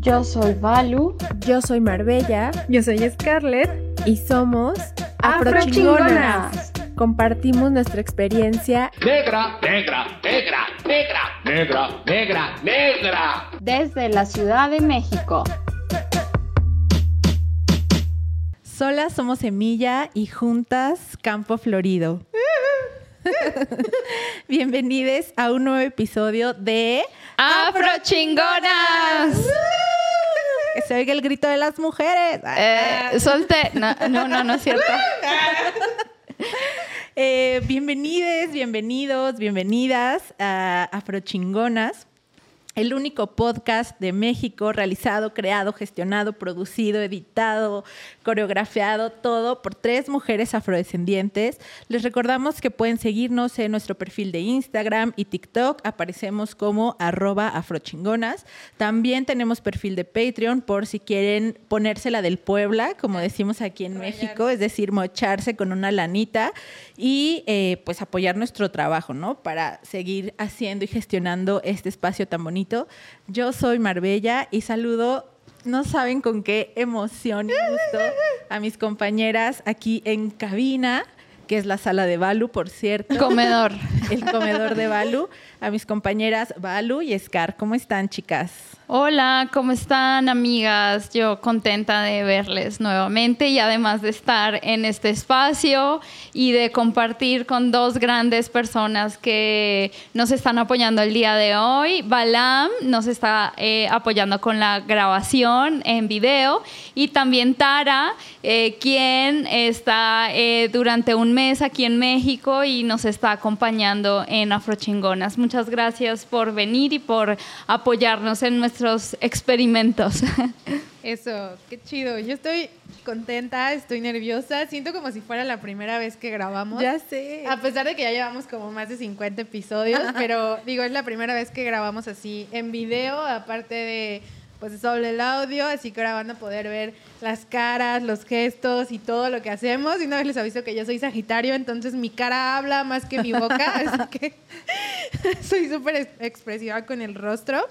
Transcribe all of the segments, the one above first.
Yo soy Balu. Yo soy Marbella. Yo soy Scarlett. Y somos Afrochingonas. Compartimos nuestra experiencia negra, negra, negra, negra, negra, negra, negra. Desde la Ciudad de México. Solas somos semilla y juntas campo florido. Bienvenidos a un nuevo episodio de Afrochingonas. Que se oiga el grito de las mujeres. Eh, solté. No, no, no, no es cierto. Eh, bienvenides, bienvenidos, bienvenidas a Afrochingonas el único podcast de México realizado, creado, gestionado, producido, editado, coreografiado, todo por tres mujeres afrodescendientes. Les recordamos que pueden seguirnos en nuestro perfil de Instagram y TikTok. Aparecemos como arroba afrochingonas. También tenemos perfil de Patreon por si quieren ponérsela del Puebla, como decimos aquí en México, es decir, mocharse con una lanita y eh, pues apoyar nuestro trabajo, ¿no? Para seguir haciendo y gestionando este espacio tan bonito yo soy Marbella y saludo, no saben con qué emoción y gusto, a mis compañeras aquí en cabina que es la sala de Balu, por cierto. Comedor. El comedor de Balu. A mis compañeras Balu y Scar. ¿Cómo están, chicas? Hola, ¿cómo están amigas? Yo contenta de verles nuevamente y además de estar en este espacio y de compartir con dos grandes personas que nos están apoyando el día de hoy. Balam nos está eh, apoyando con la grabación en video y también Tara, eh, quien está eh, durante un mes aquí en México y nos está acompañando en Afrochingonas. Muchas gracias por venir y por apoyarnos en nuestro experimentos. Eso, qué chido. Yo estoy contenta, estoy nerviosa. Siento como si fuera la primera vez que grabamos. Ya sé. A pesar de que ya llevamos como más de 50 episodios, pero digo, es la primera vez que grabamos así en video, aparte de pues solo el audio, así que ahora van a poder ver las caras, los gestos y todo lo que hacemos. Y una vez les aviso que yo soy Sagitario, entonces mi cara habla más que mi boca, así que soy súper expresiva con el rostro.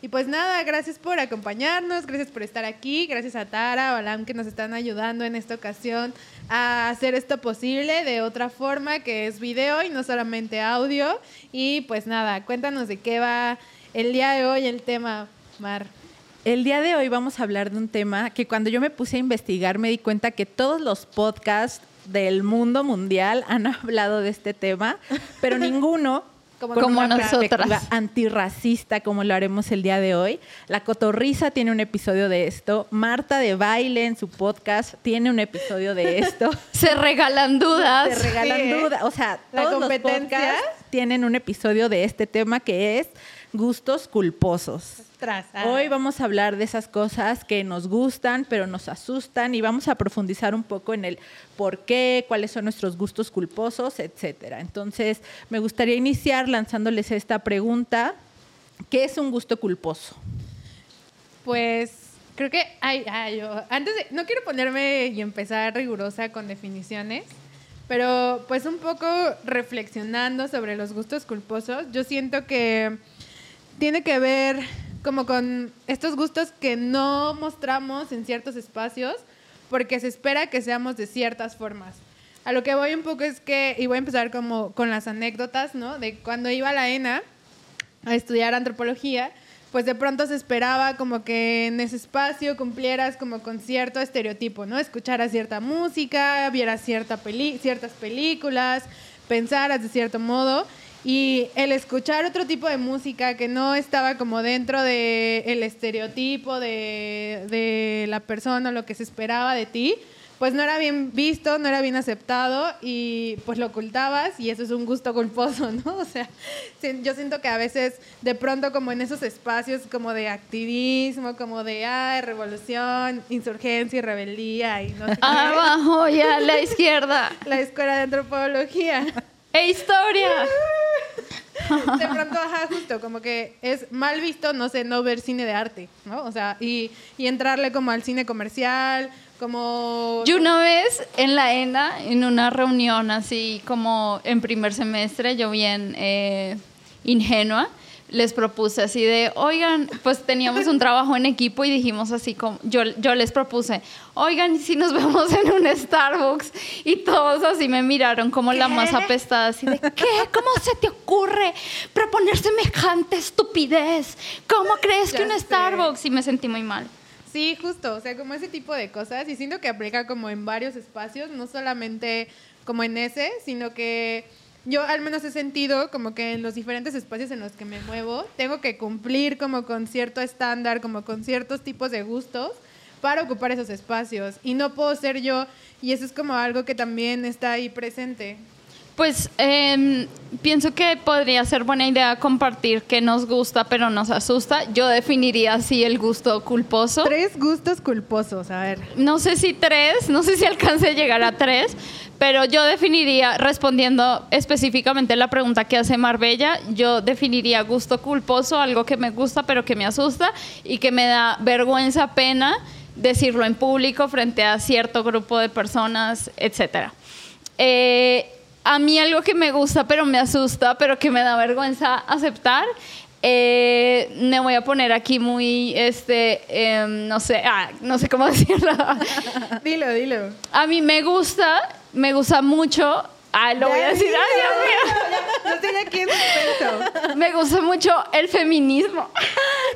Y pues nada, gracias por acompañarnos, gracias por estar aquí, gracias a Tara, Balam que nos están ayudando en esta ocasión a hacer esto posible de otra forma que es video y no solamente audio. Y pues nada, cuéntanos de qué va el día de hoy el tema, Mar. El día de hoy vamos a hablar de un tema que cuando yo me puse a investigar me di cuenta que todos los podcasts del mundo mundial han hablado de este tema, pero ninguno como, como nosotras. antirracista, como lo haremos el día de hoy. La Cotorriza tiene un episodio de esto. Marta de Baile en su podcast tiene un episodio de esto. Se regalan dudas. Se regalan dudas. O sea, todos los podcasts tienen un episodio de este tema que es gustos culposos. Ah. Hoy vamos a hablar de esas cosas que nos gustan, pero nos asustan y vamos a profundizar un poco en el por qué, cuáles son nuestros gustos culposos, etcétera. Entonces, me gustaría iniciar lanzándoles esta pregunta: ¿qué es un gusto culposo? Pues creo que hay, antes de, no quiero ponerme y empezar rigurosa con definiciones, pero pues un poco reflexionando sobre los gustos culposos, yo siento que tiene que ver como con estos gustos que no mostramos en ciertos espacios porque se espera que seamos de ciertas formas. A lo que voy un poco es que, y voy a empezar como con las anécdotas, ¿no? De cuando iba a la ENA a estudiar antropología, pues de pronto se esperaba como que en ese espacio cumplieras como con cierto estereotipo, ¿no? Escucharas cierta música, vieras cierta peli ciertas películas, pensaras de cierto modo. Y el escuchar otro tipo de música que no estaba como dentro del el estereotipo de, de la persona, lo que se esperaba de ti, pues no era bien visto, no era bien aceptado y pues lo ocultabas y eso es un gusto culposo, ¿no? O sea, yo siento que a veces de pronto como en esos espacios como de activismo, como de ay, revolución, insurgencia y rebeldía y no sé Abajo y a la izquierda. La escuela de antropología. ¡E historia! de pronto, ajá, justo, como que es mal visto, no sé, no ver cine de arte, ¿no? O sea, y, y entrarle como al cine comercial, como... Yo una vez en la ENA, en una reunión así como en primer semestre, yo vi en... Eh, ingenua, les propuse así de, oigan, pues teníamos un trabajo en equipo y dijimos así como, yo, yo les propuse, oigan, ¿y si nos vemos en un Starbucks? Y todos así me miraron como la más apestada, así de, ¿qué? ¿Cómo se te ocurre proponer semejante estupidez? ¿Cómo crees que un sé. Starbucks? Y me sentí muy mal. Sí, justo, o sea, como ese tipo de cosas. Y siento que aplica como en varios espacios, no solamente como en ese, sino que yo al menos he sentido como que en los diferentes espacios en los que me muevo, tengo que cumplir como con cierto estándar, como con ciertos tipos de gustos para ocupar esos espacios. Y no puedo ser yo, y eso es como algo que también está ahí presente. Pues em, pienso que podría ser buena idea compartir qué nos gusta pero nos asusta. Yo definiría así el gusto culposo. Tres gustos culposos, a ver. No sé si tres, no sé si alcance a llegar a tres, pero yo definiría, respondiendo específicamente la pregunta que hace Marbella, yo definiría gusto culposo, algo que me gusta pero que me asusta y que me da vergüenza, pena decirlo en público frente a cierto grupo de personas, etcétera. Eh, a mí algo que me gusta pero me asusta, pero que me da vergüenza aceptar, eh, me voy a poner aquí muy, este, em, no sé, ah, no sé cómo decirlo. Dilo, dilo. a mí me gusta, me gusta mucho, ah, lo voy a decir, ay, Dios mío. No estoy aquí suspenso. Me gusta mucho el feminismo.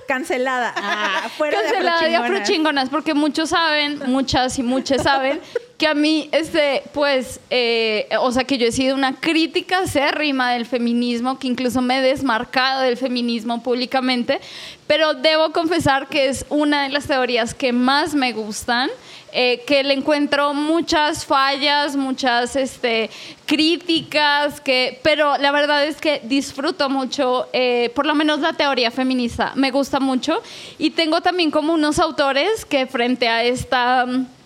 Cancelada. Ah, fuera Cancelada de de afrochingonas. afrochingonas, porque muchos saben, muchas y muchos saben, que a mí, este, pues, eh, o sea, que yo he sido una crítica acérrima del feminismo, que incluso me he desmarcado del feminismo públicamente, pero debo confesar que es una de las teorías que más me gustan. eh, que le encuentro muchas fallas, muchas este, críticas, que, pero la verdad es que disfruto mucho, eh, por lo menos la teoría feminista, me gusta mucho. Y tengo también como unos autores que frente a esta... mm,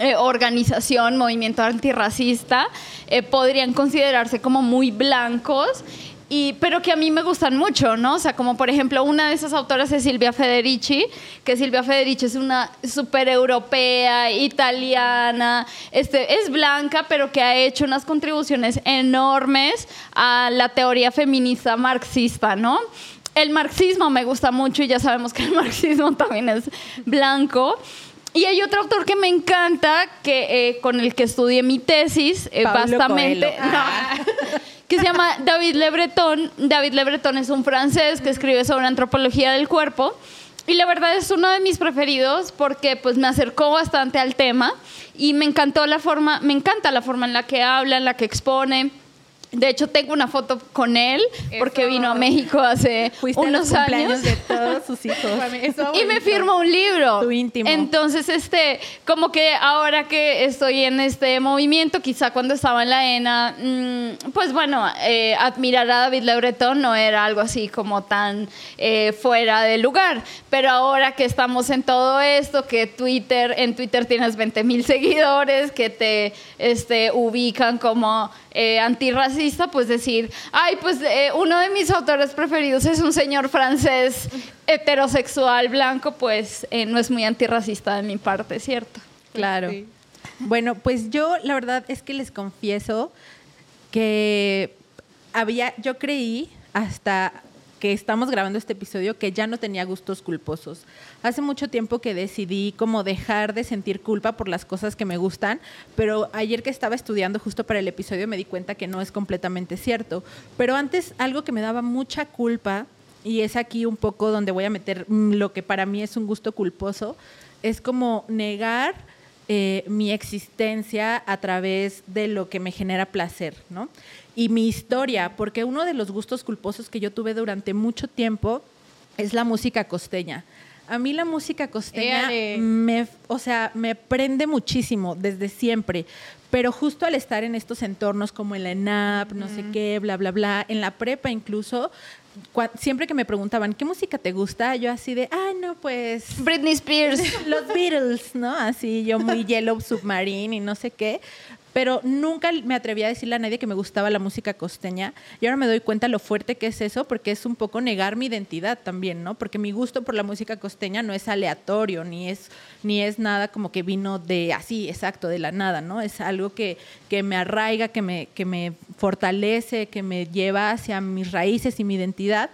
eh, organización, movimiento antirracista, eh, podrían considerarse como muy blancos. Y, pero que a mí me gustan mucho, ¿no? O sea, como por ejemplo, una de esas autoras es Silvia Federici, que Silvia Federici es una súper europea, italiana, este, es blanca, pero que ha hecho unas contribuciones enormes a la teoría feminista marxista, ¿no? El marxismo me gusta mucho y ya sabemos que el marxismo también es blanco. Y hay otro autor que me encanta, que, eh, con el que estudié mi tesis, eh, bastante. Coelho. No, que se llama David Le Breton. David Le Breton es un francés que escribe sobre antropología del cuerpo. Y la verdad es uno de mis preferidos porque pues me acercó bastante al tema y me encantó la forma, me encanta la forma en la que habla, en la que expone. De hecho, tengo una foto con él porque Eso. vino a México hace Fuiste a los unos años. de todos sus hijos. Y me firmó un libro. Tu íntimo. Entonces, este, como que ahora que estoy en este movimiento, quizá cuando estaba en la ENA, mm, pues bueno, eh, admirar a David Le Breton no era algo así como tan eh, fuera de lugar. Pero ahora que estamos en todo esto, que Twitter, en Twitter tienes 20 mil seguidores, que te este, ubican como eh, antirracista, pues decir, ay, pues eh, uno de mis autores preferidos es un señor francés heterosexual blanco, pues eh, no es muy antirracista de mi parte, ¿cierto? Claro. Sí. Bueno, pues yo la verdad es que les confieso que había, yo creí hasta que estamos grabando este episodio que ya no tenía gustos culposos. Hace mucho tiempo que decidí como dejar de sentir culpa por las cosas que me gustan, pero ayer que estaba estudiando justo para el episodio me di cuenta que no es completamente cierto. Pero antes algo que me daba mucha culpa, y es aquí un poco donde voy a meter mm, lo que para mí es un gusto culposo, es como negar eh, mi existencia a través de lo que me genera placer, ¿no? Y mi historia, porque uno de los gustos culposos que yo tuve durante mucho tiempo es la música costeña. A mí la música costeña Éale. me, o sea, me prende muchísimo desde siempre, pero justo al estar en estos entornos como en la ENAP, no sé qué, bla, bla, bla, en la prepa incluso, siempre que me preguntaban, ¿qué música te gusta? Yo así de, ah, no, pues Britney Spears. los Beatles, ¿no? Así yo muy Yellow Submarine y no sé qué. Pero nunca me atreví a decirle a nadie que me gustaba la música costeña y ahora me doy cuenta lo fuerte que es eso porque es un poco negar mi identidad también, ¿no? Porque mi gusto por la música costeña no es aleatorio ni es ni es nada como que vino de así, exacto, de la nada, ¿no? Es algo que, que me arraiga, que me, que me fortalece, que me lleva hacia mis raíces y mi identidad.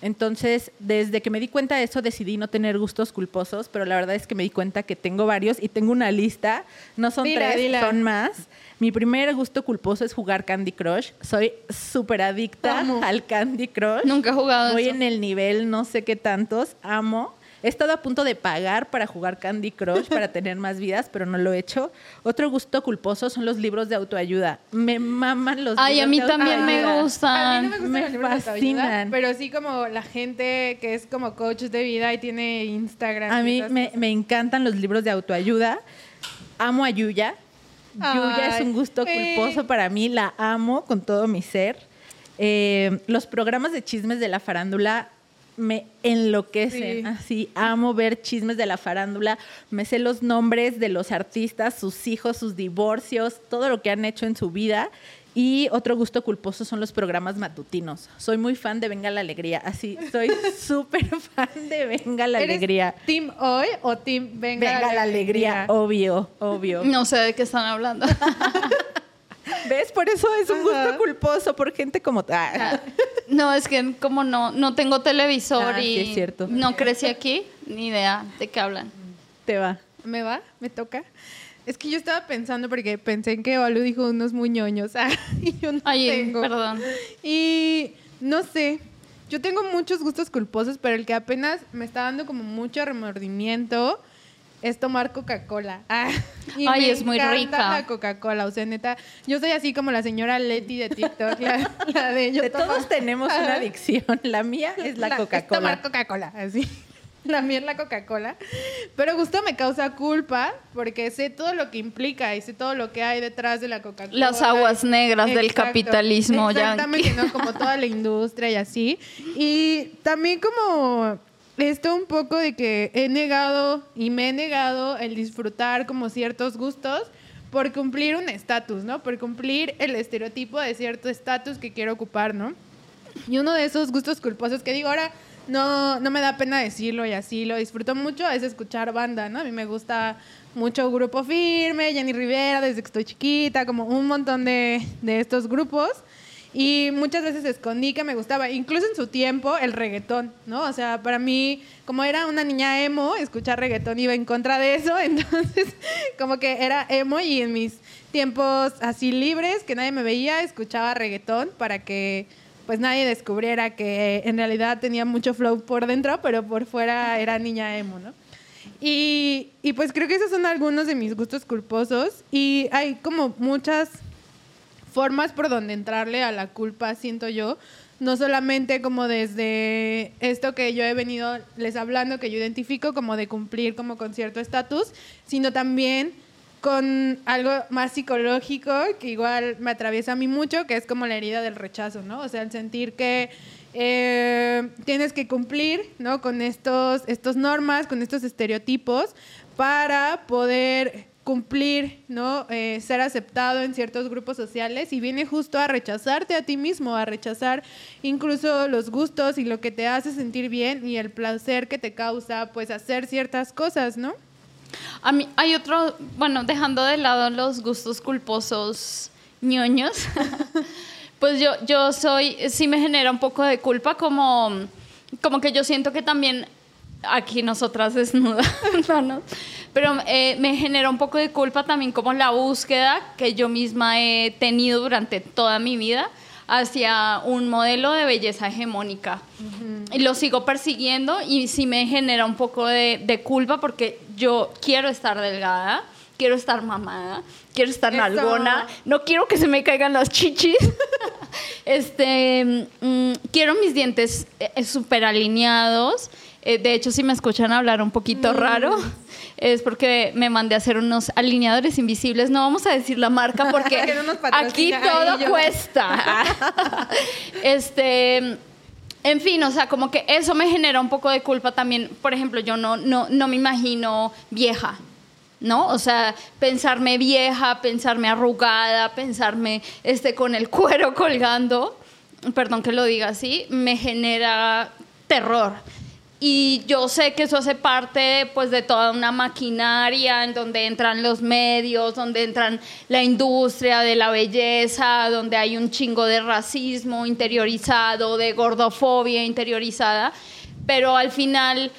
Entonces, desde que me di cuenta de eso, decidí no tener gustos culposos, pero la verdad es que me di cuenta que tengo varios y tengo una lista. No son Dila, tres, dila. son más. Mi primer gusto culposo es jugar Candy Crush. Soy súper adicta Amo. al Candy Crush. Nunca he jugado Voy eso. en el nivel no sé qué tantos. Amo. He estado a punto de pagar para jugar Candy Crush para tener más vidas, pero no lo he hecho. Otro gusto culposo son los libros de autoayuda. Me maman los Ay, a libros mí de también me gustan. A mí no me gustan Me los libros de autoayuda, fascinan. pero sí como la gente que es como coach de vida y tiene Instagram. A mí me, me encantan los libros de autoayuda. Amo a Yuya. Yuya es Ay, un gusto eh. culposo para mí. La amo con todo mi ser. Eh, los programas de chismes de la farándula me enloquecen. Sí. Así, amo ver chismes de la farándula. Me sé los nombres de los artistas, sus hijos, sus divorcios, todo lo que han hecho en su vida. Y otro gusto culposo son los programas matutinos. Soy muy fan de Venga la Alegría. Así, soy súper fan de Venga la ¿Eres Alegría. ¿Team hoy o Team Venga, Venga la alegría, obvio, obvio. No sé de qué están hablando. ¿Ves? Por eso es un Ajá. gusto culposo por gente como... Ah. No, es que como no, no tengo televisor Ah, y sí, es cierto. no crecí aquí, ni idea de qué hablan. Te va. ¿Me va? ¿Me toca? Es que yo estaba pensando porque pensé en que Balu dijo unos muy ñoños. Ah, y yo no Ay, tengo. perdón. Y no sé, yo tengo muchos gustos culposos, pero el que apenas me está dando como mucho remordimiento es tomar Coca-Cola. Ah, y Ay, me es muy rica. La Coca-Cola, o sea, neta, yo soy así como la señora Leti de TikTok, la, la de yo De tomo- todos tenemos una adicción. La mía es la, Es Coca-Cola. tomar Coca-Cola, así. La mía es la Coca-Cola. Pero gusto me causa culpa porque sé todo lo que implica y sé todo lo que hay detrás de la Coca-Cola. Las aguas negras del capitalismo Exactamente, yankee. ¿no? Como toda la industria y así. Y también como esto un poco de que he negado y me he negado el disfrutar como ciertos gustos por cumplir un estatus, ¿no? Por cumplir el estereotipo de cierto estatus que quiero ocupar, ¿no? Y uno de esos gustos culposos que digo ahora no, no me da pena decirlo y así lo disfruto mucho es escuchar banda, ¿no? A mí me gusta mucho Grupo Firme, Jenny Rivera desde que estoy chiquita, como un montón de, de estos grupos. Y muchas veces escondí que me gustaba, incluso en su tiempo, el reggaetón, ¿no? O sea, para mí, como era una niña emo, escuchar reggaetón iba en contra de eso, entonces como que era emo y en mis tiempos así libres, que nadie me veía, escuchaba reggaetón para que pues nadie descubriera que en realidad tenía mucho flow por dentro, pero por fuera era niña emo, ¿no? Y, y pues creo que esos son algunos de mis gustos culposos y hay como muchas formas por donde entrarle a la culpa, siento yo. No solamente como desde esto que yo he venido les hablando, que yo identifico como de cumplir como con cierto estatus, sino también con algo más psicológico que igual me atraviesa a mí mucho, que es como la herida del rechazo, ¿no? O sea, el sentir que eh, tienes que cumplir, ¿no? Con estos, estos normas, con estos estereotipos para poder cumplir, ¿no? Eh, ser aceptado en ciertos grupos sociales y viene justo a rechazarte a ti mismo, a rechazar incluso los gustos y lo que te hace sentir bien y el placer que te causa, pues, hacer ciertas cosas, ¿no? A mí hay otro, bueno, dejando de lado los gustos culposos ñoños, pues yo, yo soy, sí me genera un poco de culpa como, como que yo siento que también aquí nosotras desnudándonos, pero eh, me genera un poco de culpa también como la búsqueda que yo misma he tenido durante toda mi vida hacia un modelo de belleza hegemónica. Y lo sigo persiguiendo y sí me genera un poco de, de culpa porque yo quiero estar delgada, quiero estar mamada, quiero estar Eso. nalgona, no quiero que se me caigan las chichis. este, mm, quiero mis dientes eh, súper alineados. Eh, de hecho, si me escuchan hablar un poquito raro, es porque me mandé a hacer unos alineadores invisibles. No vamos a decir la marca porque aquí todo cuesta. este, en fin, o sea, como que eso me genera un poco de culpa también. Por ejemplo, yo no, no, no me imagino vieja. ¿no? O sea, pensarme vieja, pensarme arrugada, pensarme este, con el cuero colgando, perdón que lo diga así, me genera terror. Y yo sé que eso hace parte pues de toda una maquinaria en donde entran los medios, donde entran la industria de la belleza, donde hay un chingo de racismo interiorizado, de gordofobia interiorizada, pero al final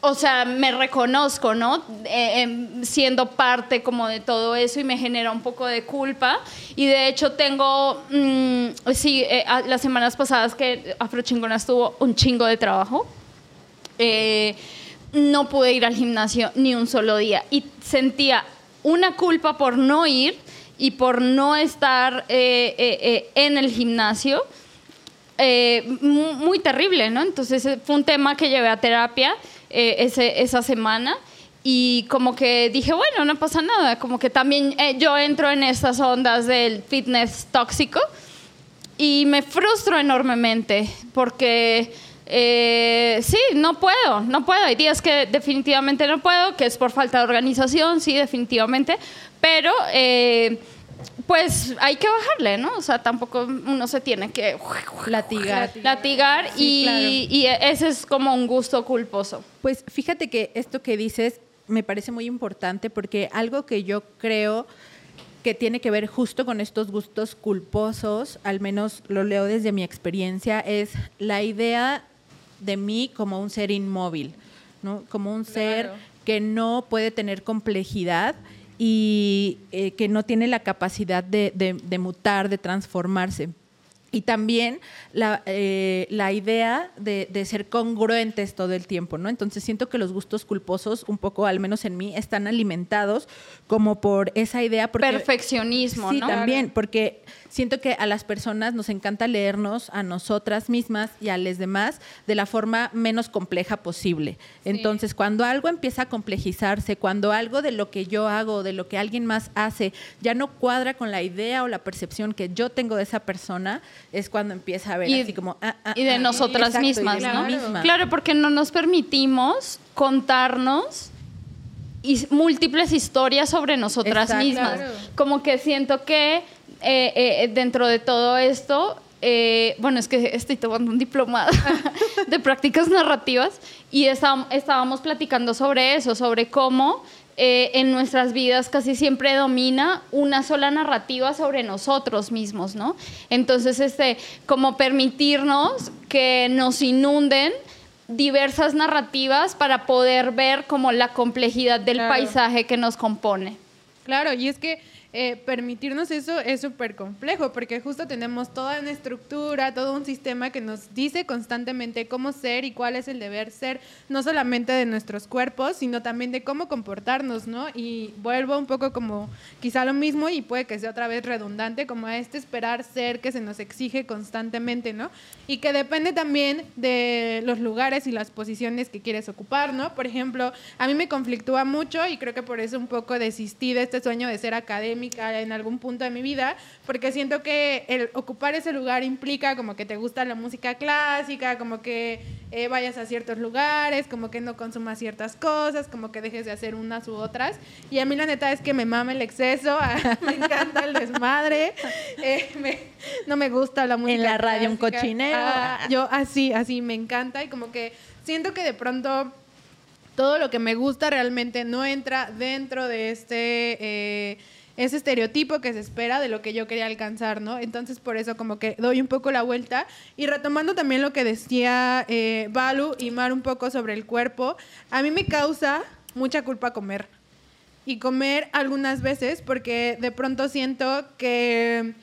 o sea, me reconozco, ¿no? Eh, em, siendo parte como de todo eso y me genera un poco de culpa. Y de hecho tengo, mm, sí, eh, las semanas pasadas que Afrochingonas tuvo un chingo de trabajo, eh, no pude ir al gimnasio ni un solo día. Y sentía una culpa por no ir y por no estar en el gimnasio. muy terrible, ¿no? Entonces fue un tema que llevé a terapia eh, ese, esa semana y como que dije, bueno, no pasa nada, como que también eh, yo entro en estas ondas del fitness tóxico y me frustro enormemente porque eh, sí, no puedo, no puedo. Hay días que definitivamente no puedo, que es por falta de organización, sí, definitivamente, pero pues hay que bajarle, ¿no? O sea, tampoco uno se tiene que latigar. Latigar y, y, ese es como un gusto culposo. Pues fíjate que esto que dices me parece muy importante porque algo que yo creo que tiene que ver justo con estos gustos culposos, al menos lo leo desde mi experiencia, es la idea de mí como un ser inmóvil, ¿no? Como un ser que no puede tener complejidad y eh, que no tiene la capacidad de, de mutar, de transformarse. Y también la, eh, la idea de, de, ser congruentes todo el tiempo, ¿no? Entonces siento que los gustos culposos, un poco, al menos en mí, están alimentados como por esa idea. Perfeccionismo, sí, ¿no? también, porque siento que a las personas nos encanta leernos a nosotras mismas y a los demás de la forma menos compleja posible. Entonces, cuando algo empieza a complejizarse, cuando algo de lo que yo hago, de lo que alguien más hace, ya no cuadra con la idea o la percepción que yo tengo de esa persona, es cuando empieza a ver así como... Ah, ah, y de ah, nosotras mismas, ¿no? Claro, porque no nos permitimos contarnos y múltiples historias sobre nosotras mismas. Como que siento que eh, eh, dentro de todo esto, eh, bueno, es que estoy tomando un diplomado de prácticas narrativas y estábamos platicando sobre eso, sobre cómo en nuestras vidas casi siempre domina una sola narrativa sobre nosotros mismos, ¿no? Entonces, este, como permitirnos que nos inunden diversas narrativas para poder ver como la complejidad del paisaje que nos compone. Claro, y es que eh, permitirnos eso es súper complejo, porque justo tenemos toda una estructura, todo un sistema que nos dice constantemente cómo ser y cuál es el deber ser, no solamente de nuestros cuerpos, sino también de cómo comportarnos, ¿no? Y vuelvo un poco como quizá lo mismo y puede que sea otra vez redundante, como a este esperar ser que se nos exige constantemente, ¿no? Y que depende también de los lugares y las posiciones que quieres ocupar, ¿no? Por ejemplo, a mí me conflictúa mucho y creo que por eso un poco desistí de este sueño de ser académico en algún punto de mi vida, porque siento que el ocupar ese lugar implica como que te gusta la música clásica, como que eh, vayas a ciertos lugares, como que no consumas ciertas cosas, como que dejes de hacer unas u otras. Y a mí la neta es que me mama el exceso, me encanta el desmadre, eh, no me gusta la música. En la radio un cochinero. Ah, yo así, así, me encanta y como que siento que de pronto todo lo que me gusta realmente no entra dentro de este... Eh, ese estereotipo que se espera de lo que yo quería alcanzar, ¿no? Entonces por eso como que doy un poco la vuelta y retomando también lo que decía eh, Balu y Mar un poco sobre el cuerpo, a mí me causa mucha culpa comer. Y comer algunas veces porque de pronto siento que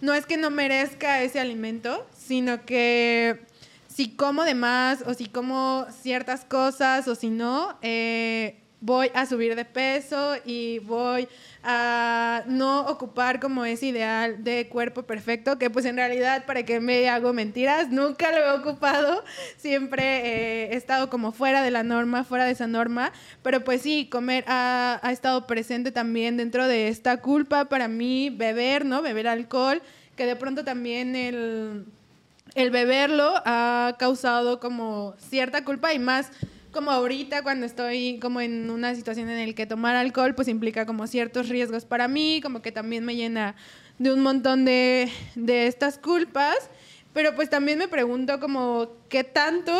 no es que no merezca ese alimento, sino que si como de más o si como ciertas cosas o si no, eh, voy a subir de peso y voy a no ocupar como ese ideal de cuerpo perfecto, que pues en realidad para que me hago mentiras, nunca lo he ocupado, siempre eh, he estado como fuera de la norma, fuera de esa norma, pero pues sí, comer ha, ha estado presente también dentro de esta culpa para mí, beber, ¿no? Beber alcohol, que de pronto también el, el beberlo ha causado como cierta culpa y más como ahorita cuando estoy como en una situación en la que tomar alcohol pues implica como ciertos riesgos para mí, como que también me llena de un montón de, de estas culpas, pero pues también me pregunto como qué tanto,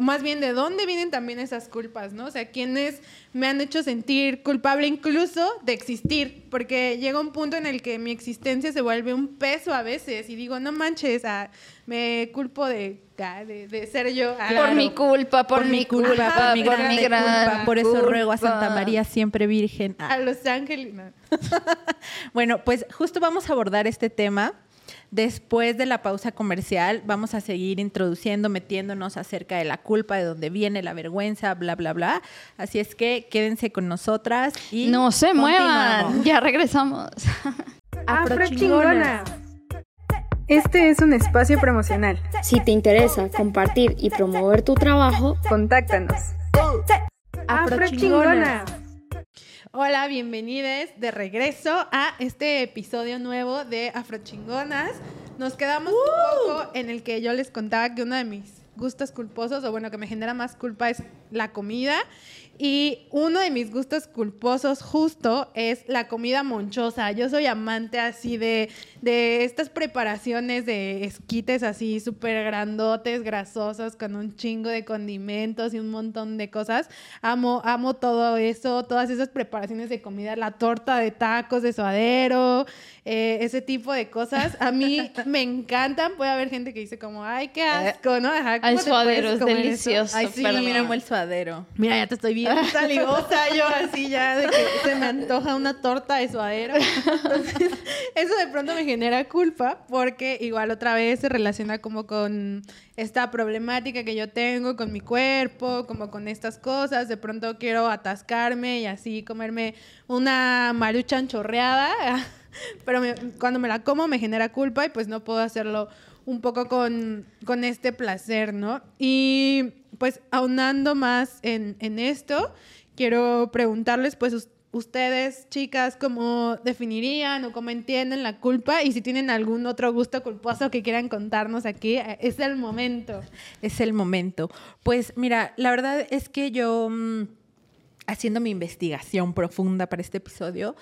más bien de dónde vienen también esas culpas, ¿no? O sea, quiénes me han hecho sentir culpable incluso de existir, porque llega un punto en el que mi existencia se vuelve un peso a veces y digo, no manches, ah, me culpo de, de, de ser yo. ah, Por mi culpa, por, mi culpa, por mi por grande mi gran culpa. Por eso culpa. ruego a Santa María siempre virgen. Ah. A Los Ángeles. no. Bueno, pues justo vamos a abordar este tema. Después de la pausa comercial, vamos a seguir introduciendo, metiéndonos acerca de la culpa, de dónde viene la vergüenza, bla, bla, bla. Así es que quédense con nosotras y No se muevan, ya regresamos. Afrochingona. Este es un espacio promocional. Si te interesa compartir y promover tu trabajo, Contáctanos. Afrochingona. Hola, bienvenidos de regreso a este episodio nuevo de Afrochingonas. Nos quedamos un poco en el que yo les contaba que uno de mis gustos culposos, o bueno, que me genera más culpa es la comida. Y uno de mis gustos culposos justo es la comida monchosa. Yo soy amante así de, de estas preparaciones de esquites así súper grandotes, grasosos, con un chingo de condimentos y un montón de cosas. Amo, amo todo eso, todas esas preparaciones de comida, la torta de tacos de suadero, eh, ese tipo de cosas. A mí me encantan. Puede haber gente que dice como, ay, qué asco, ¿no? Ajá, ¿cómo Ay, te suadero, es delicioso. Ay, sí, perdón. mira, amo el suadero. Mira, ya te estoy bien salivosa yo así ya de que se me antoja una torta de suadero. Entonces, eso de pronto me genera culpa porque igual otra vez se relaciona como con esta problemática que yo tengo con mi cuerpo, como con estas cosas. De pronto quiero atascarme y así comerme una maruchan chorreada, pero me- cuando me la como me genera culpa y pues no puedo hacerlo un poco con, con este placer, ¿no? Y pues aunando más en, en esto, quiero preguntarles, pues us- ustedes, chicas, cómo definirían o cómo entienden la culpa y si tienen algún otro gusto culposo que quieran contarnos aquí, eh, es el momento. Es el momento. Pues mira, la verdad es que yo, mm, haciendo mi investigación profunda para este episodio,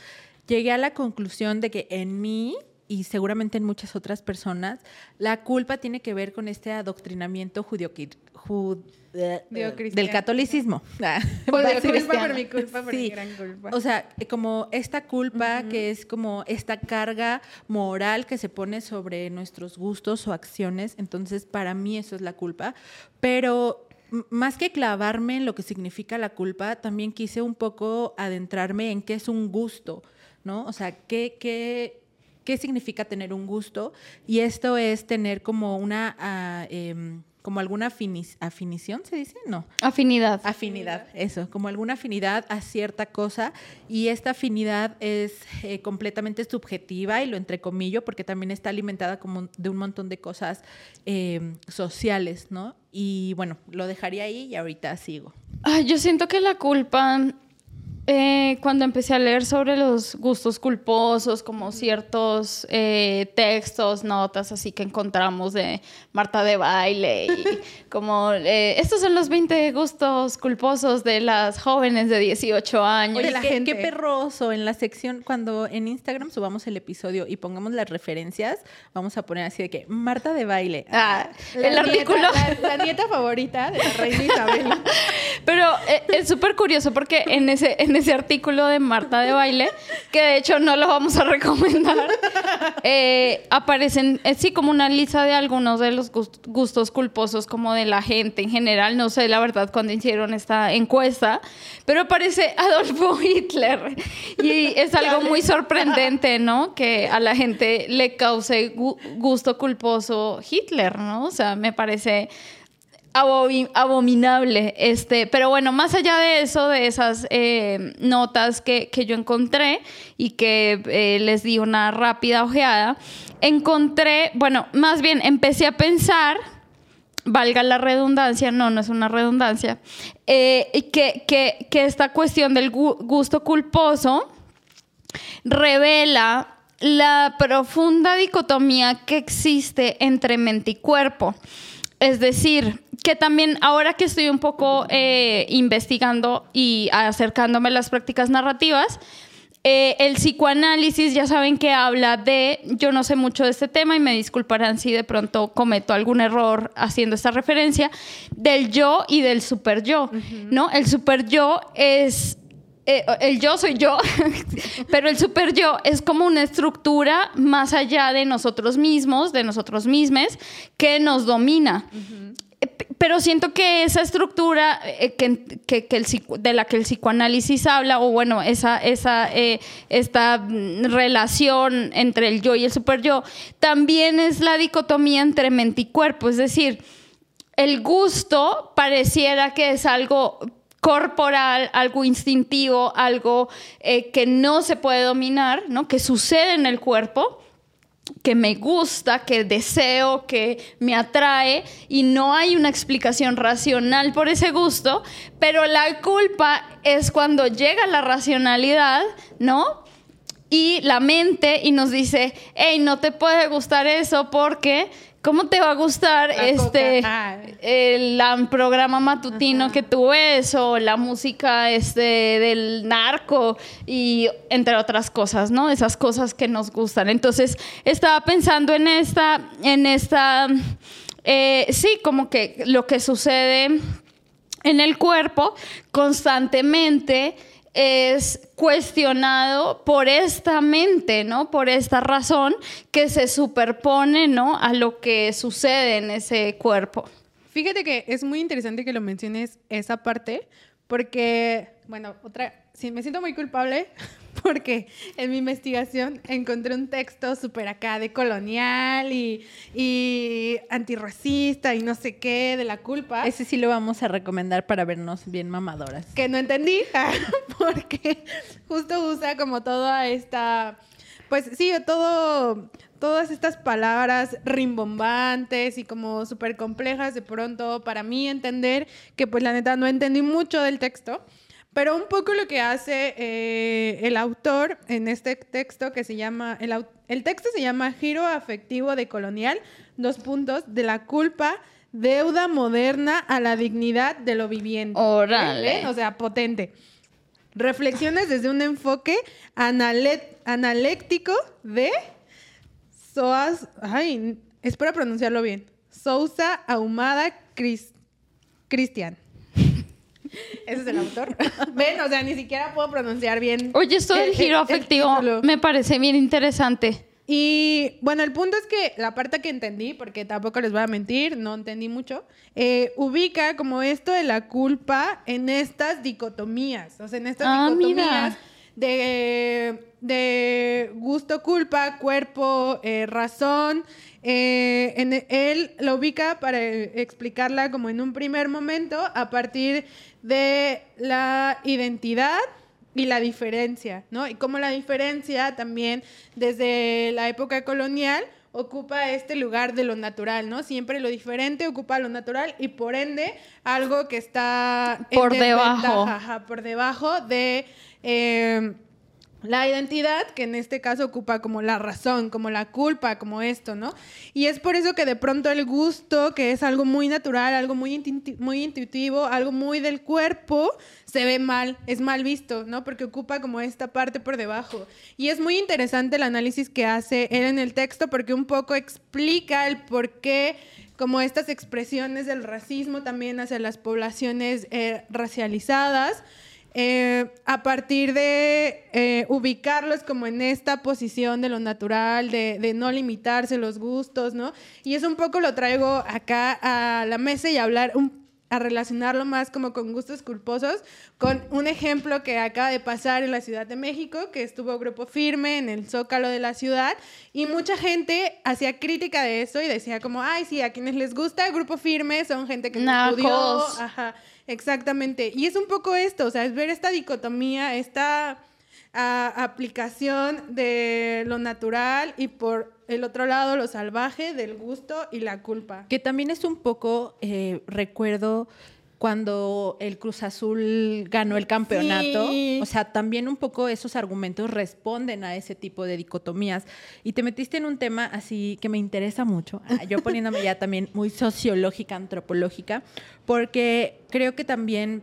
llegué a la conclusión de que en mí y seguramente en muchas otras personas, la culpa tiene que ver con este adoctrinamiento judio Judio-cristiano. del catolicismo. Ah, Por mi básicamente. culpa, por mi culpa, por mi Sí. gran culpa. O sea, como esta culpa que es como esta carga moral que se pone sobre nuestros gustos o acciones. Entonces, para mí eso es la culpa. Pero más que clavarme en lo que significa la culpa, también quise un poco adentrarme en qué es un gusto, ¿no? O sea, qué, qué, qué significa tener un gusto. Y esto es tener como una, em, como alguna afinición, ¿se dice? No. Afinidad. Afinidad, eso, como alguna afinidad a cierta cosa y esta afinidad es eh, completamente subjetiva y lo entrecomillo porque también está alimentada como de un montón de cosas eh, sociales, ¿no? Y bueno, lo dejaría ahí y ahorita sigo. Ay, yo siento que la culpa, eh, cuando empecé a leer sobre los gustos culposos, como ciertos eh, textos, notas así que encontramos de Marta de baile y como eh, estos son los 20 gustos culposos de las jóvenes de 18 años. Oye, la qué, gente. qué perroso en la sección, cuando en Instagram subamos el episodio y pongamos las referencias, vamos a poner así de que Marta de baile. Ah, La el nieta- artículo... la, la nieta favorita de la reina Isabel. Pero eh, es súper curioso porque en ese, en ese artículo de Marta de Baile, que de hecho no lo vamos a recomendar, eh, aparecen, eh, sí, como una lista de algunos de los gust- gustos culposos como de la gente en general. No sé la verdad cuando hicieron esta encuesta, pero aparece Adolfo Hitler. Y es algo muy sorprendente, ¿no? Que a la gente le cause gu- gusto culposo Hitler, ¿no? O sea, me parece abominable. Este, pero bueno, más allá de eso, de esas eh, notas que, que yo encontré y que eh, les di una rápida ojeada, encontré, bueno, más bien empecé a pensar, valga la redundancia, no, no es una redundancia, eh, que, que, que esta cuestión del gu- gusto culposo revela la profunda dicotomía que existe entre mente y cuerpo. Es decir, que también ahora que estoy un poco eh, investigando y acercándome a las prácticas narrativas, eh, el psicoanálisis ya saben que habla de, yo no sé mucho de este tema y me disculparán si de pronto cometo algún error haciendo esta referencia, del yo y del super yo, ¿no? El super yo es eh, el yo soy yo, pero el super yo es como una estructura más allá de nosotros mismos, de nosotros mismos, que nos domina. Eh, pero siento que esa estructura eh, que, el, de la que el psicoanálisis habla, o bueno, esa, esa, esta mm, relación entre el yo y el super yo, también es la dicotomía entre mente y cuerpo. Es decir, el gusto pareciera que es algo corporal, algo instintivo, algo eh, que no se puede dominar, ¿no? que sucede en el cuerpo, que me gusta, que deseo, que me atrae y no hay una explicación racional por ese gusto, pero la culpa es cuando llega la racionalidad, ¿no? Y la mente y nos dice, hey, no te puede gustar eso porque ¿Cómo te va a gustar este ah. el, programa matutino que tú ves o la música este del narco y entre otras cosas, ¿no? Esas cosas que nos gustan. Entonces estaba pensando en esta, en esta, eh, sí, como que lo que sucede en el cuerpo constantemente es cuestionado por esta mente, ¿no? Por esta razón que se superpone, ¿no? A lo que sucede en ese cuerpo. Fíjate que es muy interesante que lo menciones esa parte, porque, bueno, otra, sí, me siento muy culpable porque en mi investigación encontré un texto súper acá de colonial y, y antirracista y no sé qué, de la culpa. Ese sí lo vamos a recomendar para vernos bien mamadoras. Que no entendí, porque justo usa como toda esta, pues sí, todo todas estas palabras rimbombantes y como súper complejas de pronto para mí entender que pues la neta no entendí mucho del texto. Pero un poco lo que hace eh, el autor en este texto que se llama, el, el texto se llama Giro Afectivo de Colonial, dos puntos, de la culpa, deuda moderna a la dignidad de lo viviente. Órale. O sea, potente. Reflexiones desde un enfoque analéctico de Soas, ay, espero pronunciarlo bien. Sousa Ahumada Cristian. Ese es el autor. Ven, o sea, ni siquiera puedo pronunciar bien. Oye, esto del giro afectivo me parece bien interesante. Y bueno, el punto es que la parte que entendí, porque tampoco les voy a mentir, no entendí mucho, eh, ubica como esto de la culpa en estas dicotomías, o sea, en estas ah, dicotomías de, de gusto, culpa, cuerpo, eh, razón. Eh, en, él la ubica para explicarla como en un primer momento a partir de la identidad y la diferencia, ¿no? Y como la diferencia también desde la época colonial ocupa este lugar de lo natural, ¿no? Siempre lo diferente ocupa lo natural y por ende algo que está por debajo, por debajo de eh, la identidad, que en este caso ocupa como la razón, como la culpa, como esto, ¿no? Y es por eso que de pronto el gusto, que es algo muy natural, algo muy, muy intuitivo, algo muy del cuerpo, se ve mal, es mal visto, ¿no? Porque ocupa como esta parte por debajo. Y es muy interesante el análisis que hace él en el texto porque un poco explica el por qué como estas expresiones del racismo también hacia las poblaciones eh, racializadas, eh, a partir de eh, ubicarlos como en esta posición de lo natural, de, no limitarse los gustos, ¿no? Y eso un poco lo traigo acá a la mesa y a hablar a relacionarlo más como con gustos culposos, con un ejemplo que acaba de pasar en la Ciudad de México, que estuvo Grupo Firme en el Zócalo de la ciudad, y mucha gente hacía crítica de eso y decía como, ay, sí, a quienes les gusta Grupo Firme son gente que no estudió, ajá, Exactamente. Y es un poco esto, o sea, es ver esta dicotomía, esta ah, aplicación de lo natural y por el otro lado lo salvaje del gusto y la culpa. Que también es un poco, eh, recuerdo, cuando el Cruz Azul ganó el campeonato. Sí. O sea, también un poco esos argumentos responden a ese tipo de dicotomías. Y te metiste en un tema así que me interesa mucho, ah, yo poniéndome ya también muy sociológica, antropológica, porque creo que también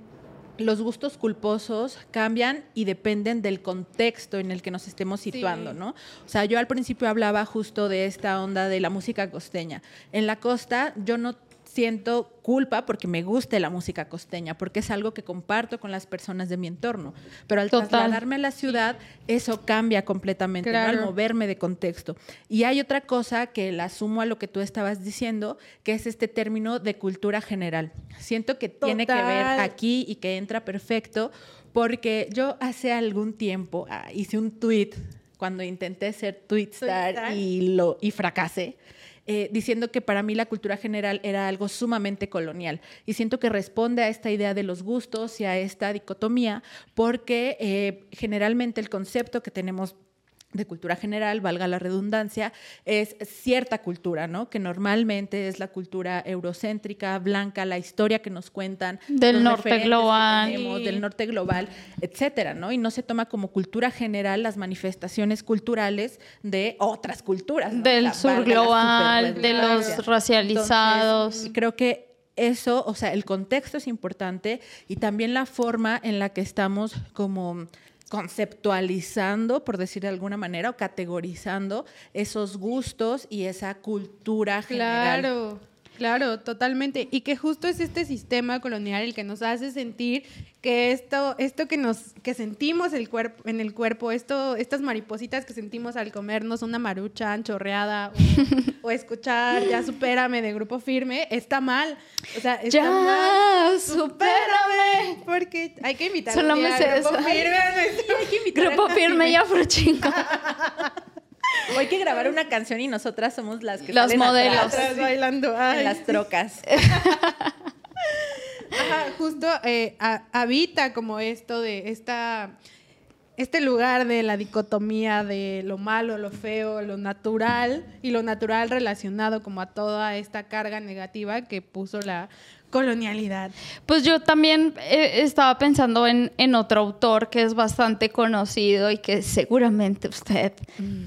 los gustos culposos cambian y dependen del contexto en el que nos estemos situando, Sí. ¿no? O sea, yo al principio hablaba justo de esta onda de la música costeña. En la costa yo no siento culpa porque me guste la música costeña, porque es algo que comparto con las personas de mi entorno. Pero al Total. trasladarme a la ciudad, eso cambia completamente, ¿no? Claro. al moverme de contexto. Y hay otra cosa que la sumo a lo que tú estabas diciendo, que es este término de cultura general. Siento que tiene que ver aquí y que entra perfecto, porque yo hace algún tiempo ah, hice un tweet cuando intenté ser tweetstar Tweetstar. y, lo, y fracasé. Eh, diciendo que para mí la cultura general era algo sumamente colonial. Y siento que responde a esta idea de los gustos y a esta dicotomía, porque eh, generalmente el concepto que tenemos de cultura general, valga la redundancia, es cierta cultura, ¿no? Que normalmente es la cultura eurocéntrica, blanca, la historia que nos cuentan. Del norte global. tenemos, del norte global, etcétera, ¿no? Y no se toma como cultura general las manifestaciones culturales de otras culturas. ¿no? Del La- sur global, de los racializados. Entonces, creo que eso, o sea, el contexto es importante y también la forma en la que estamos como conceptualizando, por decir de alguna manera, o categorizando esos gustos y esa cultura general. Claro, claro, totalmente. Y que justo es este sistema colonial el que nos hace sentir que esto, esto que nos, que sentimos el cuerpo, en el cuerpo, esto, estas maripositas que sentimos al comernos una marucha chorreada o, o escuchar ya supérame de grupo firme, está mal. O sea, está mal. Ya, supérame. Porque hay que invitar Solo me sé grupo eso. firme. hay que invitar Grupo a- firme y afrochingo. O hay que grabar una canción y nosotras somos las que Las salen modelos. atrás, Atrás bailando. Ay, en las trocas. Ajá, justo eh, ha- habita como esto de esta este lugar de la dicotomía de lo malo, lo feo, lo natural y lo natural relacionado como a toda esta carga negativa que puso la colonialidad. Pues yo también eh, estaba pensando en, en otro autor que es bastante conocido y que seguramente usted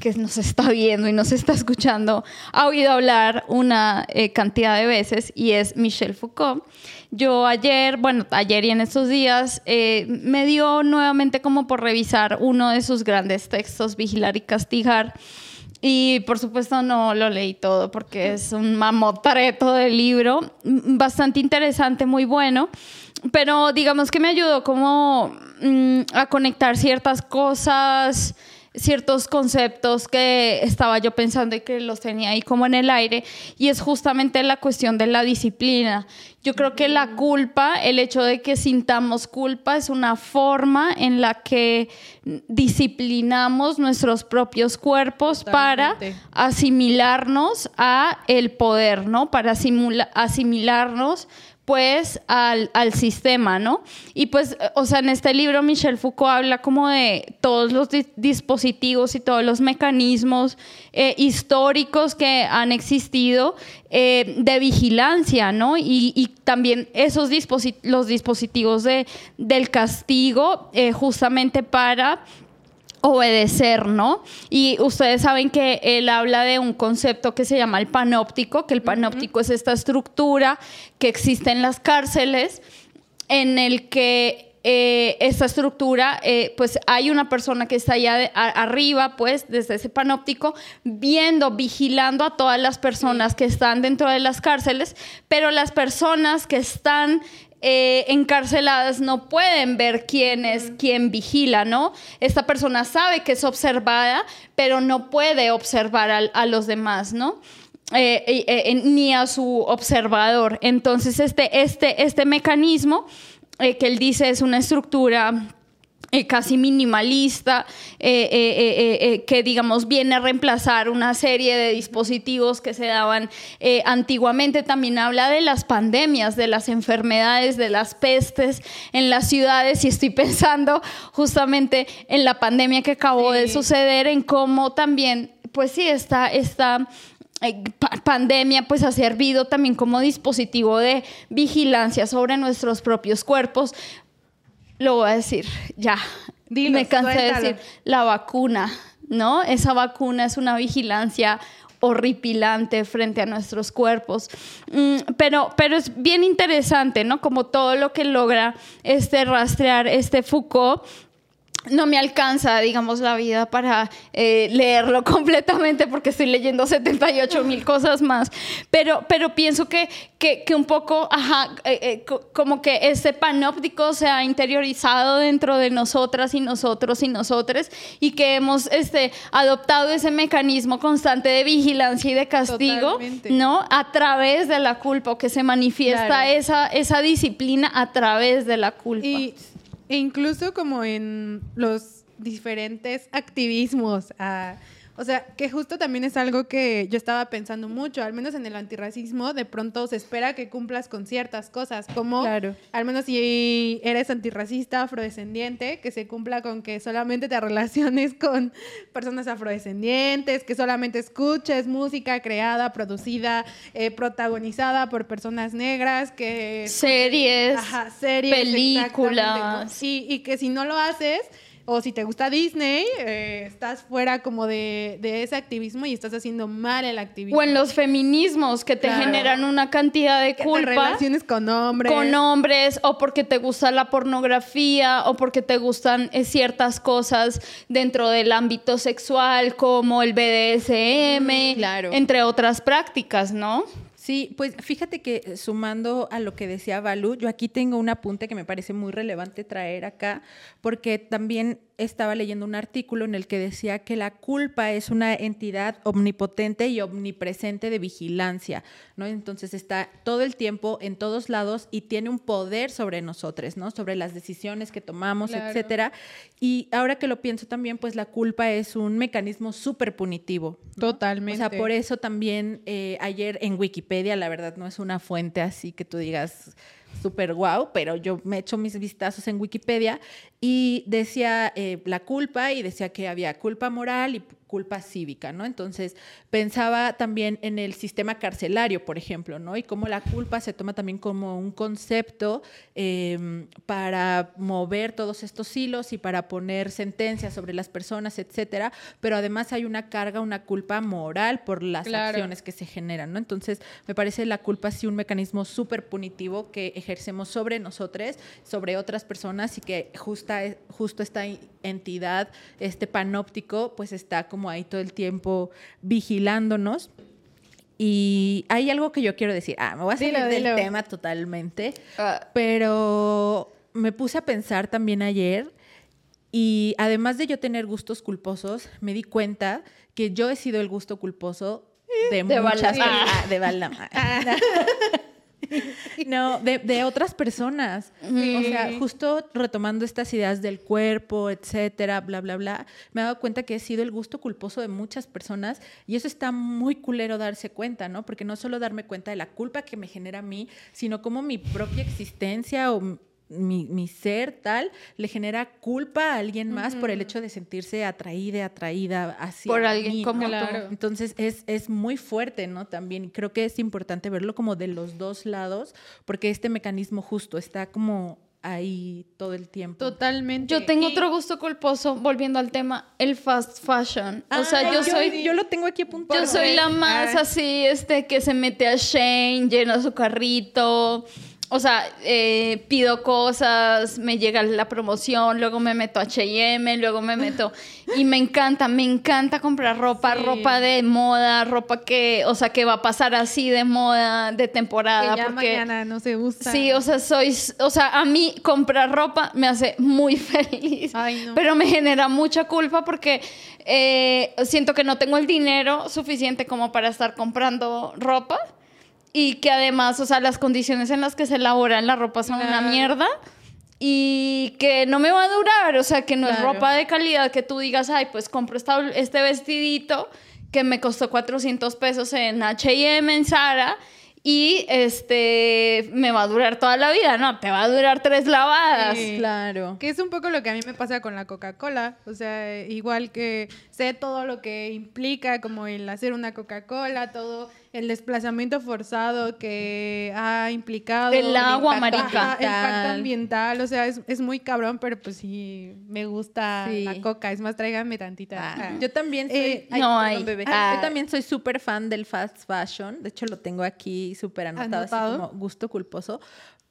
que nos está viendo y nos está escuchando ha oído hablar una eh, cantidad de veces y es Michel Foucault. Yo ayer, bueno, ayer y en estos días eh, me dio nuevamente como por revisar uno de sus grandes textos, Vigilar y Castigar. Y por supuesto no lo leí todo porque es un mamotreto de libro, mm, bastante interesante, muy bueno, pero digamos que me ayudó como mm, a conectar ciertas cosas, ciertos conceptos que estaba yo pensando y que los tenía ahí como en el aire, y es justamente la cuestión de la disciplina. Yo creo que la culpa, el hecho de que sintamos culpa es una forma en la que disciplinamos nuestros propios cuerpos para asimilarnos a el poder, ¿no? Para asimilarnos pues al, al sistema, ¿no? Y pues, eh, o sea, en este libro Michel Foucault habla como de todos los di- dispositivos y todos los mecanismos eh, históricos que han existido eh, de vigilancia, ¿no? Y, también esos los dispositivos de, del castigo justamente para obedecer, ¿no? Y ustedes saben que él habla de un concepto que se llama el panóptico, que el panóptico es esta estructura que existe en las cárceles en el que eh, esta estructura, eh, pues hay una persona que está allá de- a- arriba, pues desde ese panóptico, viendo, vigilando a todas las personas que están dentro de las cárceles, pero las personas que están eh, encarceladas no pueden ver quién es quien vigila, ¿no? Esta persona sabe que es observada, pero no puede observar al- a, los demás, ¿no? Eh, eh, ni a su observador. Entonces, este, este, este mecanismo que él dice es una estructura eh, casi minimalista, eh, eh, que digamos viene a reemplazar una serie de dispositivos que se daban antiguamente. También habla de las pandemias, de las enfermedades, de las pestes en las ciudades y estoy pensando justamente en la pandemia que acabó de suceder, en cómo también, pues sí, está... está pa- pandemia pues ha servido también como dispositivo de vigilancia sobre nuestros propios cuerpos. Lo voy a decir, ya. Dilo, Me cansé de decir la vacuna, ¿no? Esa vacuna es una vigilancia horripilante frente a nuestros cuerpos. Mm, pero, pero es bien interesante, ¿no? Como todo lo que logra este rastrear este Foucault no me alcanza, digamos, la vida para eh, leerlo completamente porque estoy leyendo 78 mil cosas más. Pero, pero pienso que, que, que un poco, ajá, eh, eh, co- como que ese panóptico se ha interiorizado dentro de nosotras y nosotros y nosotres y que hemos este, adoptado ese mecanismo constante de vigilancia y de castigo, Totalmente. ¿no? A través de la culpa, o que se manifiesta Claro. esa, esa disciplina a través de la culpa. Y, e incluso como en los diferentes activismos. ah, o sea, que justo también es algo que yo estaba pensando mucho, al menos en el antirracismo, de pronto se espera que cumplas con ciertas cosas, como Claro. al menos si eres antirracista, afrodescendiente, que se cumpla con que solamente te relaciones con personas afrodescendientes, que solamente escuches música creada, producida, eh, protagonizada por personas negras, que Series, Ajá, series, películas. Y, y que si no lo haces, o si te gusta Disney, eh, estás fuera como de, de ese activismo y estás haciendo mal el activismo. O en los feminismos que te Claro. generan una cantidad de Que te culpa relaciones con hombres. con hombres o porque te gusta la pornografía o porque te gustan eh, ciertas cosas dentro del ámbito sexual como el BDSM, claro. entre otras prácticas, ¿no? Sí, pues fíjate que eh, sumando a lo que decía Balu, yo aquí tengo un apunte que me parece muy relevante traer acá, porque también estaba leyendo un artículo en el que decía que la culpa es una entidad omnipotente y omnipresente de vigilancia, ¿no? Entonces está todo el tiempo en todos lados y tiene un poder sobre nosotros, ¿no? Sobre las decisiones que tomamos, Claro. etcétera. Y ahora que lo pienso también, pues la culpa es un mecanismo súper punitivo. ¿no? Totalmente. O sea, por eso también eh, ayer en Wikipedia, la verdad no es una fuente así que tú digas súper guau, pero yo me echo mis vistazos en Wikipedia y decía eh, la culpa y decía que había culpa moral y culpa cívica, ¿no? Entonces pensaba también en el sistema carcelario, por ejemplo, ¿no? Y cómo la culpa se toma también como un concepto eh, para mover todos estos hilos y para poner sentencias sobre las personas, etcétera, pero además hay una carga, una culpa moral por las Claro. acciones que se generan, ¿no? Entonces, me parece la culpa sí un mecanismo súper punitivo que ejercemos sobre nosotros, sobre otras personas y que justa, justo esta entidad, este panóptico, pues está como ahí todo el tiempo vigilándonos. Y hay algo que yo quiero decir. Ah, me voy a salir Dilo, del dilo. tema totalmente. Ah. Pero me puse a pensar también ayer y además de yo tener gustos culposos, me di cuenta que yo he sido el gusto culposo de, De muchas Balama. ah, de Balama. No, de, de otras personas. O sea, justo retomando estas ideas del cuerpo, etcétera, bla, bla, bla, me he dado cuenta que he sido el gusto culposo de muchas personas y eso está muy culero darse cuenta, ¿no? Porque no solo darme cuenta de la culpa que me genera a mí, sino como mi propia existencia o mi, mi ser tal le genera culpa a alguien más por el hecho de sentirse atraída, atraída hacia Por alguien mí, como ¿no? Claro. Entonces es, es muy fuerte, ¿no? También creo que es importante verlo como de los dos lados, porque este mecanismo justo está como ahí todo el tiempo. Totalmente. Yo tengo Y- otro gusto culposo, volviendo al tema, el fast fashion. o sea, Ay, yo soy... Yo lo tengo aquí apuntado. Yo soy la más Ah. así, este, que se mete a Shane, llena su carrito. O sea, eh, pido cosas, me llega la promoción, luego me meto a H&M, luego me meto... Y me encanta, me encanta comprar ropa, Sí. ropa de moda, ropa que, o sea, que va a pasar así de moda, de que temporada. ya porque, mañana no se usa. Sí, o sea, soy, o sea, a mí comprar ropa me hace muy feliz, Ay, no. pero me genera mucha culpa porque eh, siento que no tengo el dinero suficiente como para estar comprando ropa y que además, o sea, las condiciones en las que se elabora la ropa son una Claro. mierda y que no me va a durar, o sea, que no es Claro. ropa de calidad que tú digas, ay, pues compro esta- este vestidito que me costó 400 pesos en H&M, en Zara, y este me va a durar toda la vida, no, te va a durar tres lavadas. Sí. Claro. Que es un poco lo que a mí me pasa con la Coca-Cola. O sea, igual que sé todo lo que implica como el hacer una Coca-Cola, todo el desplazamiento forzado que ha implicado. El agua, impacto- marica. Ajá, El impacto ambiental. O sea, es, es muy cabrón, pero pues sí, me gusta Sí. la Coca. Es más, tráiganme tantita. Ah, yo también soy, Eh, ay, no hay. bebé. Ah. Yo también soy súper fan del fast fashion. De hecho, lo tengo aquí súper anotado, así ¿Anotado? como gusto culposo.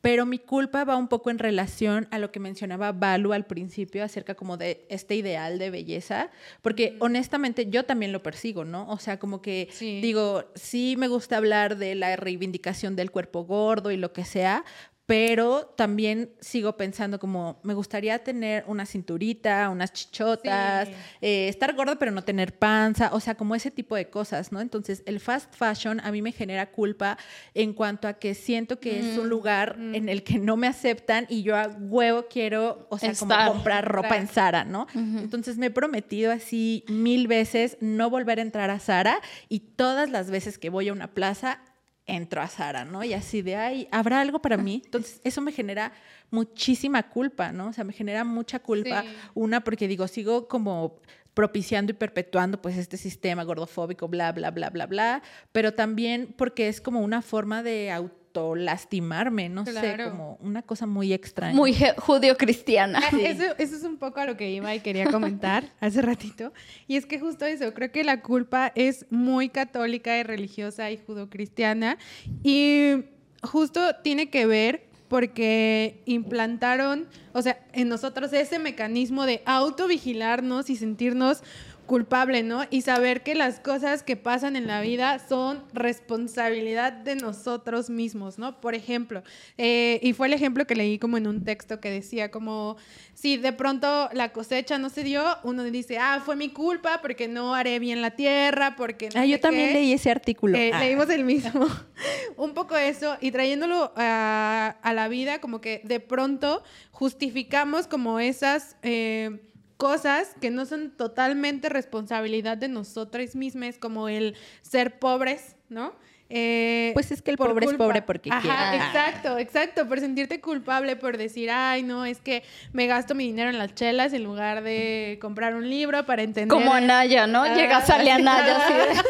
Pero mi culpa va un poco en relación a lo que mencionaba Balu al principio acerca como de este ideal de belleza, porque honestamente yo también lo persigo, ¿no? O sea, como que Sí. digo, sí me gusta hablar de la reivindicación del cuerpo gordo y lo que sea, pero también sigo pensando como me gustaría tener una cinturita, unas chichotas, Sí. eh, estar gorda pero no tener panza, o sea, como ese tipo de cosas, ¿no? Entonces, el fast fashion a mí me genera culpa en cuanto a que siento que es un lugar en el que no me aceptan y yo a huevo quiero, o sea, Estar. como comprar ropa en Zara, ¿no? Entonces, me he prometido así mil veces no volver a entrar a Zara y todas las veces que voy a una plaza entro a Zara, ¿no? Y así de, ay, ¿habrá algo para mí? Entonces, eso me genera muchísima culpa, ¿no? O sea, me genera mucha culpa. Sí. Una, porque digo, sigo como propiciando y perpetuando pues este sistema gordofóbico, bla, bla, bla, bla, bla, pero también porque es como una forma de autolastimarme, no sé, Claro. como una cosa muy extraña. Muy judío-cristiana. Ah, Eso, eso es un poco a lo que iba y quería comentar hace ratito. Y es que justo eso, creo que la culpa es muy católica y religiosa y judocristiana. Y justo tiene que ver porque implantaron, o sea, en nosotros ese mecanismo de autovigilarnos y sentirnos culpable, ¿no? Y saber que las cosas que pasan en la vida son responsabilidad de nosotros mismos, ¿no? Por ejemplo, eh, y fue el ejemplo que leí como en un texto que decía como, si de pronto la cosecha no se dio, uno dice, ah, fue mi culpa porque no haré bien la tierra, porque... no Ah, yo también qué". leí ese artículo. Eh, Ah. Leímos el mismo. un poco eso y trayéndolo a, a la vida, como que de pronto justificamos como esas eh, cosas que no son totalmente responsabilidad de nosotras mismas, como el ser pobres, ¿no? Eh, Pues es que el pobre es pobre porque Ajá, quiere. Ah. exacto, exacto, por sentirte culpable, por decir, ay, no, es que me gasto mi dinero en las chelas en lugar de comprar un libro para entender. Como Anaya, ¿no? Ah, Llega, sale Anaya así de...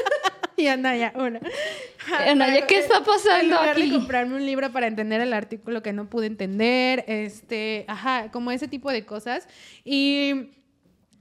y Anaya, una. Anaya, ¿qué está pasando En lugar aquí? de comprarme un libro para entender el artículo que no pude entender, este, ajá, como ese tipo de cosas. Y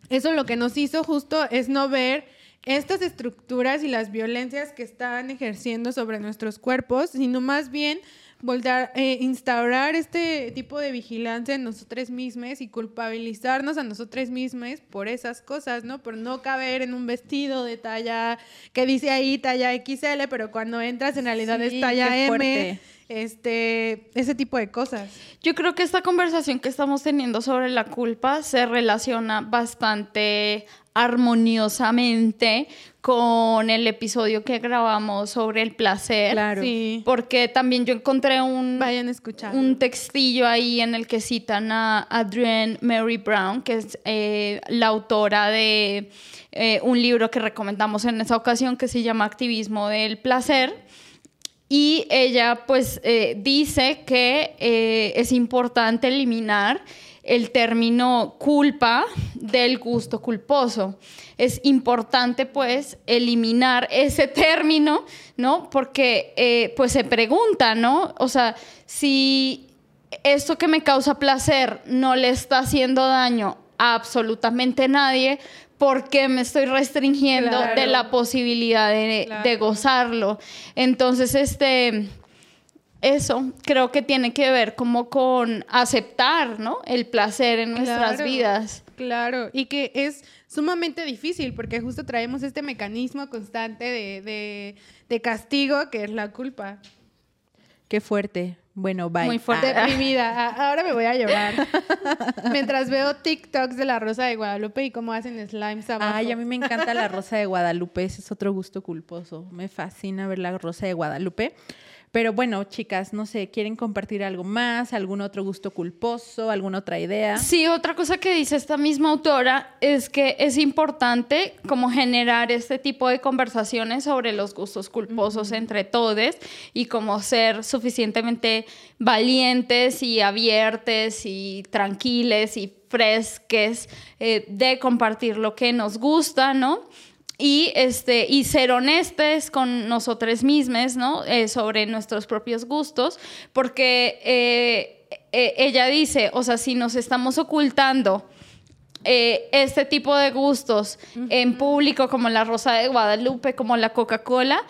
eso lo que nos hizo justo es no ver estas estructuras y las violencias que están ejerciendo sobre nuestros cuerpos, sino más bien voltar, eh, instaurar este tipo de vigilancia en nosotros mismos y culpabilizarnos a nosotros mismos por esas cosas, ¿no? Por no caber en un vestido de talla que dice ahí talla XL, pero cuando entras en realidad Sí, es talla M, fuerte. Este, ese tipo de cosas. Yo creo que esta conversación que estamos teniendo sobre la culpa se relaciona bastante armoniosamente con el episodio que grabamos sobre el placer. Claro. Sí. Porque también yo encontré un, Vayan a un textillo ahí en el que citan a Adrienne Mary Brown, que es eh, la autora de eh, un libro que recomendamos en esa ocasión que se llama Activismo del Placer. Y ella pues eh, dice que eh, es importante eliminar el término culpa del gusto culposo. Es importante pues eliminar ese término, ¿no? Porque eh, pues se pregunta, ¿no? O sea, si esto que me causa placer no le está haciendo daño a absolutamente nadie, ¿por qué me estoy restringiendo Claro. de la posibilidad de, Claro. de gozarlo? Entonces, este, eso creo que tiene que ver como con aceptar, ¿no? El placer en nuestras Claro, vidas. Claro, y que es sumamente difícil porque justo traemos este mecanismo constante de, de- de castigo que es la culpa. Qué fuerte. Bueno, bye. Muy fuerte. Ah. Deprimida. Ah, Ahora me voy a llorar. Mientras veo TikToks de la Rosa de Guadalupe y cómo hacen slimes abajo. Ay, a mí me encanta la Rosa de Guadalupe, ese es otro gusto culposo. Me fascina ver la Rosa de Guadalupe. Pero bueno, chicas, no sé, ¿quieren compartir algo más? ¿Algún otro gusto culposo? ¿Alguna otra idea? Sí, otra cosa que dice esta misma autora es que es importante como generar este tipo de conversaciones sobre los gustos culposos entre todos y como ser suficientemente valientes y abiertos y tranquiles y fresques eh, de compartir lo que nos gusta, ¿no? Y, este, y ser honestes con nosotros mismos, ¿no? Eh, sobre nuestros propios gustos, porque eh, eh, ella dice, o sea, si nos estamos ocultando este tipo de gustos en público, como la Rosa de Guadalupe, como la Coca-Cola,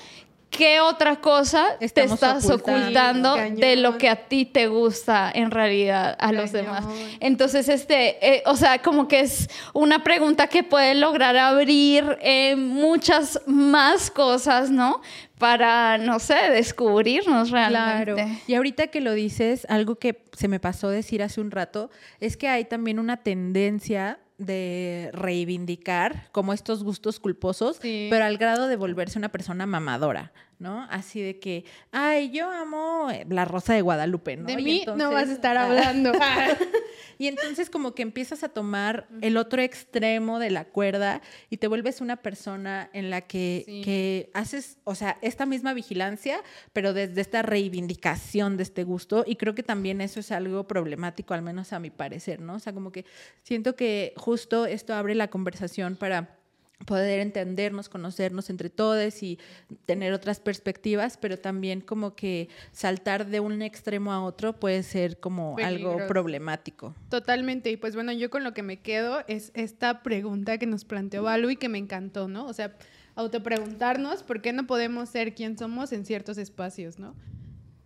¿qué otra cosa te estás ocultando, de lo que a ti te gusta en realidad a los demás? Entonces, este, eh, o sea, como que es una pregunta que puede lograr abrir eh, muchas más cosas, ¿no? Para, no sé, descubrirnos realmente. Claro. Y ahorita que lo dices, algo que se me pasó decir hace un rato, es que hay también una tendencia de reivindicar como estos gustos culposos, pero al grado de volverse una persona mamadora, ¿no? Así de que, ay, yo amo la rosa de Guadalupe, ¿no? De mí no vas a estar hablando. y entonces como que empiezas a tomar el otro extremo de la cuerda y te vuelves una persona en la que, que haces, o sea, esta misma vigilancia, pero desde esta reivindicación de este gusto. Y creo que también eso es algo problemático, al menos a mi parecer, ¿no? O sea, como que siento que justo esto abre la conversación para poder entendernos, conocernos entre todos y tener otras perspectivas, pero también como que saltar de un extremo a otro puede ser como algo problemático. Totalmente, y pues bueno, yo con lo que me quedo es esta pregunta que nos planteó Balu y que me encantó, ¿no? O sea, autopreguntarnos por qué no podemos ser quien somos en ciertos espacios, ¿no?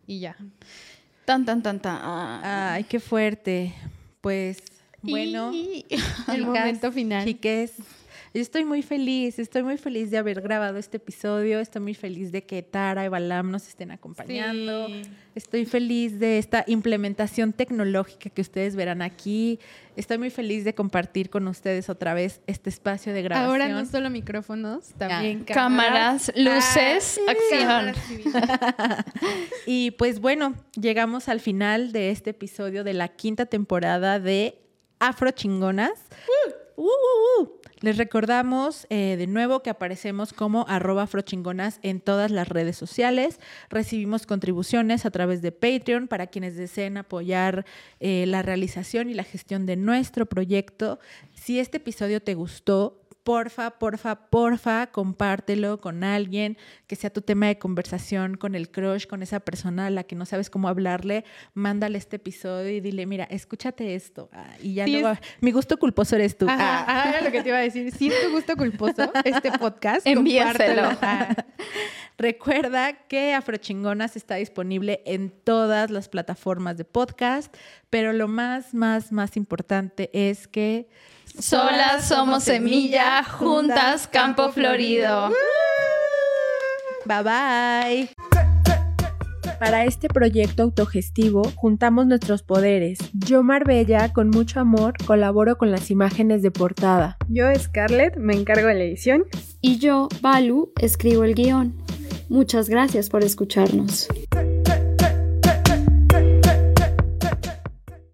Y ya. Tan, tan, tan, tan. Ay, qué fuerte. Pues, bueno, el momento final. Chiques, estoy muy feliz, estoy muy feliz de haber grabado este episodio, estoy muy feliz de que Tara y Balam nos estén acompañando, estoy feliz de esta implementación tecnológica que ustedes verán aquí, estoy muy feliz de compartir con ustedes otra vez este espacio de grabación. Ahora no solo micrófonos, también cámaras, luces, acción. y pues bueno, llegamos al final de este episodio de la quinta temporada de Afro Chingonas. Uh, uh, uh, les recordamos eh, de nuevo que aparecemos como arroba afrochingonas en todas las redes sociales. Recibimos contribuciones a través de Patreon para quienes deseen apoyar eh, la realización y la gestión de nuestro proyecto. Si este episodio te gustó, porfa, porfa, porfa, compártelo con alguien que sea tu tema de conversación, con el crush, con esa persona a la que no sabes cómo hablarle, mándale este episodio y dile, mira, escúchate esto. Ah, y ya no va, mi gusto culposo eres tú. Ajá, ah. lo que te iba a decir. Si es tu gusto culposo, este podcast, envíaselo. Recuerda que Afrochingonas está disponible en todas las plataformas de podcast, pero lo más, más, más importante es que Solas somos semilla, juntas campo florido. Bye bye. Para este proyecto autogestivo juntamos nuestros poderes. Yo, Marbella, con mucho amor, colaboro con las imágenes de portada. Yo, Scarlett, me encargo de la edición. Y yo, Balu, escribo el guion. Muchas gracias por escucharnos.